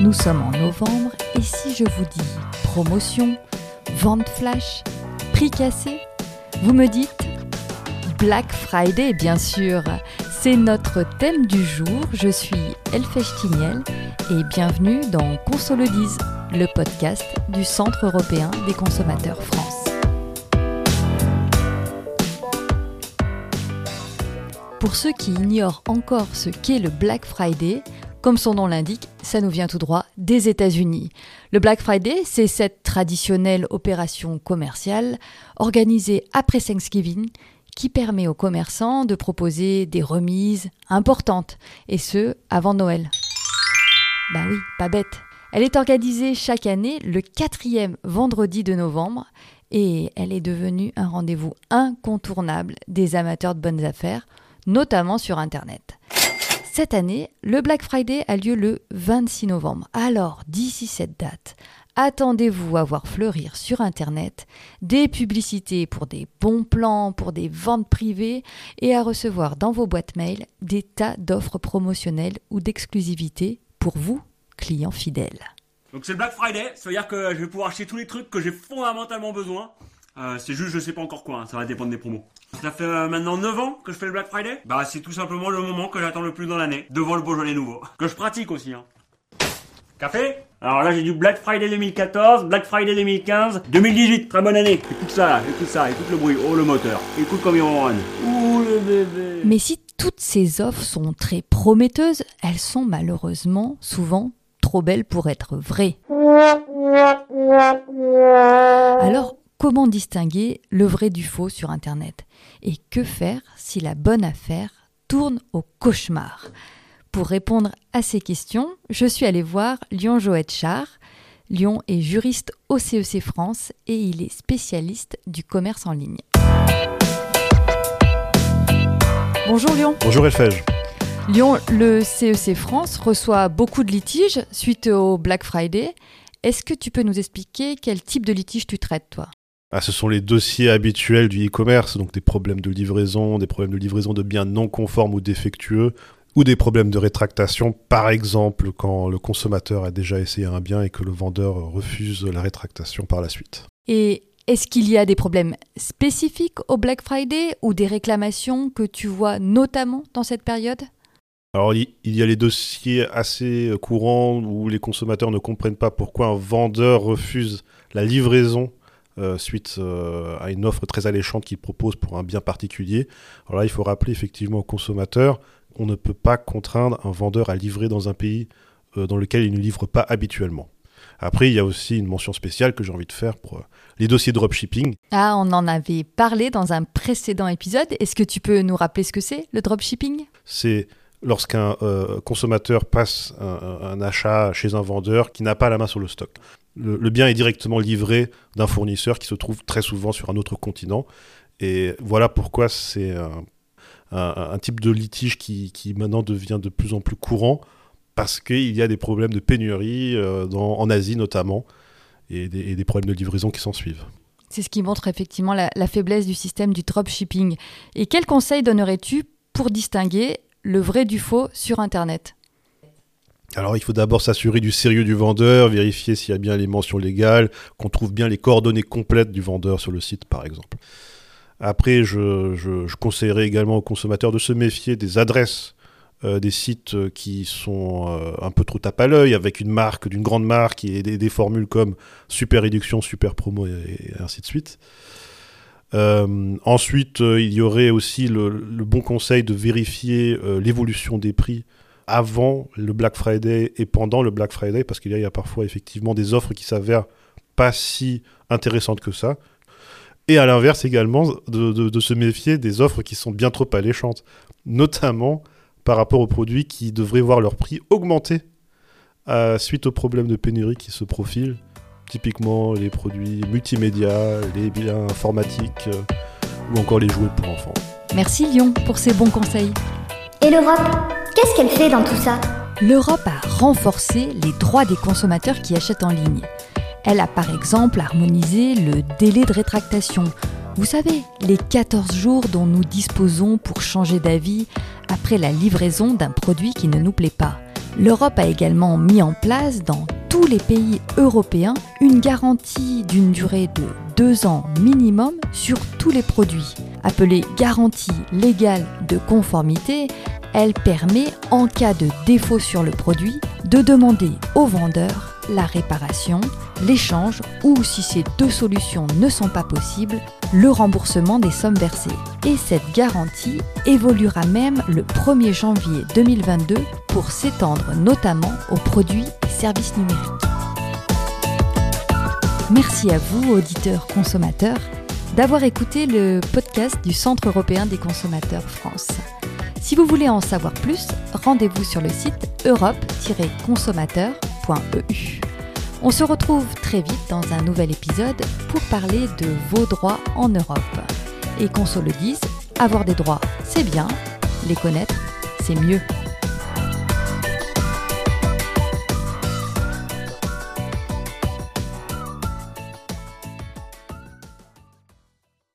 Nous sommes en novembre et si je vous dis promotion, vente flash, prix cassé, vous me dites Black Friday bien sûr. C'est notre thème du jour. Je suis Elfèche Tignel et bienvenue dans Consolidise, le podcast du Centre européen des consommateurs France. Pour ceux qui ignorent encore ce qu'est le Black Friday, comme son nom l'indique, ça nous vient tout droit des États-Unis. Le Black Friday, c'est cette traditionnelle opération commerciale organisée après Thanksgiving qui permet aux commerçants de proposer des remises importantes, et ce, avant Noël. Bah oui, pas bête. Elle est organisée chaque année le quatrième vendredi de novembre, et elle est devenue un rendez-vous incontournable des amateurs de bonnes affaires, notamment sur Internet. Cette année, le Black Friday a lieu le 26 novembre. Alors, d'ici cette date, attendez-vous à voir fleurir sur Internet des publicités pour des bons plans, pour des ventes privées et à recevoir dans vos boîtes mail des tas d'offres promotionnelles ou d'exclusivité pour vous, clients fidèles. Donc c'est le Black Friday, ça veut dire que je vais pouvoir acheter tous les trucs que j'ai fondamentalement besoin. Euh, c'est juste je sais pas encore quoi, hein, ça va dépendre des promos. Ça fait euh, maintenant 9 ans que je fais le Black Friday? Bah c'est tout simplement le moment que j'attends le plus dans l'année, devant le Beaujolais nouveau. Que je pratique aussi. Hein. Café? Alors là j'ai du Black Friday 2014, Black Friday 2015, 2018, très bonne année. Écoute ça là, écoute ça, écoute le bruit, oh le moteur, écoute comme il ronronne. Ouh le bébé. Mais si toutes ces offres sont très prometteuses, elles sont malheureusement souvent trop belles pour être vraies. Alors, comment distinguer le vrai du faux sur Internet? Et que faire si la bonne affaire tourne au cauchemar? Pour répondre à ces questions, je suis allée voir Lyon Joët Char. Lyon est juriste au CEC France et il est spécialiste du commerce en ligne. Bonjour Lyon. Bonjour Elfège. Lyon, le CEC France reçoit beaucoup de litiges suite au Black Friday. Est-ce que tu peux nous expliquer quel type de litige tu traites, toi? Ah, ce sont les dossiers habituels du e-commerce, donc des problèmes de livraison, des problèmes de livraison de biens non conformes ou défectueux, ou des problèmes de rétractation, par exemple quand le consommateur a déjà essayé un bien et que le vendeur refuse la rétractation par la suite. Et est-ce qu'il y a des problèmes spécifiques au Black Friday ou des réclamations que tu vois notamment dans cette période? Alors il il y a les dossiers assez courants où les consommateurs ne comprennent pas pourquoi un vendeur refuse la livraison euh, suite euh, à une offre très alléchante qu'il propose pour un bien particulier. Alors là, il faut rappeler effectivement aux consommateurs qu'on ne peut pas contraindre un vendeur à livrer dans un pays euh, dans lequel il ne livre pas habituellement. Après, il y a aussi une mention spéciale que j'ai envie de faire pour les dossiers dropshipping. Ah, on en avait parlé dans un précédent épisode. Est-ce que tu peux nous rappeler ce que c'est, le dropshipping? C'est lorsqu'un euh, consommateur passe un- un achat chez un vendeur qui n'a pas la main sur le stock. Le, bien est directement livré d'un fournisseur qui se trouve très souvent sur un autre continent. Et voilà pourquoi c'est un, type de litige qui, qui maintenant devient de plus en plus courant parce qu'il y a des problèmes de pénurie euh, en Asie notamment et des, problèmes de livraison qui s'en suivent. C'est ce qui montre effectivement la, la faiblesse du système du dropshipping. Et quels conseils donnerais-tu pour distinguer le vrai du faux sur Internet? Alors il faut d'abord s'assurer du sérieux du vendeur, vérifier s'il y a bien les mentions légales, qu'on trouve bien les coordonnées complètes du vendeur sur le site par exemple. Après, je, conseillerais également aux consommateurs de se méfier des adresses euh, des sites euh, qui sont euh, un peu trop tape à l'œil, avec une marque, d'une grande marque, et des, formules comme super réduction, super promo, et, ainsi de suite. Ensuite, il y aurait aussi le, bon conseil de vérifier l'évolution des prix avant le Black Friday et pendant le Black Friday, parce qu'il y, a- il y a parfois effectivement des offres qui s'avèrent pas si intéressantes que ça. Et à l'inverse également, de, de- de se méfier des offres qui sont bien trop alléchantes, notamment par rapport aux produits qui devraient voir leur prix augmenter euh, suite aux problèmes de pénurie qui se profilent, typiquement les produits multimédia, les biens informatiques euh, ou encore les jouets pour enfants. Merci Lyon pour ces bons conseils. Et l'Europe? Qu'est-ce qu'elle fait dans tout ça L'Europe a renforcé les droits des consommateurs qui achètent en ligne. Elle a par exemple harmonisé le délai de rétractation. Vous savez, les 14 jours dont nous disposons pour changer d'avis après la livraison d'un produit qui ne nous plaît pas. L'Europe a également mis en place dans tous les pays européens une garantie d'une durée de deux ans minimum sur tous les produits. Appelée garantie légale de conformité, elle permet, en cas de défaut sur le produit, de demander au vendeur la réparation, l'échange ou, si ces deux solutions ne sont pas possibles, le remboursement des sommes versées. Et cette garantie évoluera même le 1er janvier 2022 pour s'étendre notamment aux produits et services numériques. Merci à vous, auditeurs consommateurs, d'avoir écouté le podcast du Centre européen des consommateurs France. Si vous voulez en savoir plus, rendez-vous sur le site europe-consommateur.eu. On se retrouve très vite dans un nouvel épisode pour parler de vos droits en Europe. Et qu'on se le dise, avoir des droits, c'est bien, les connaître, c'est mieux.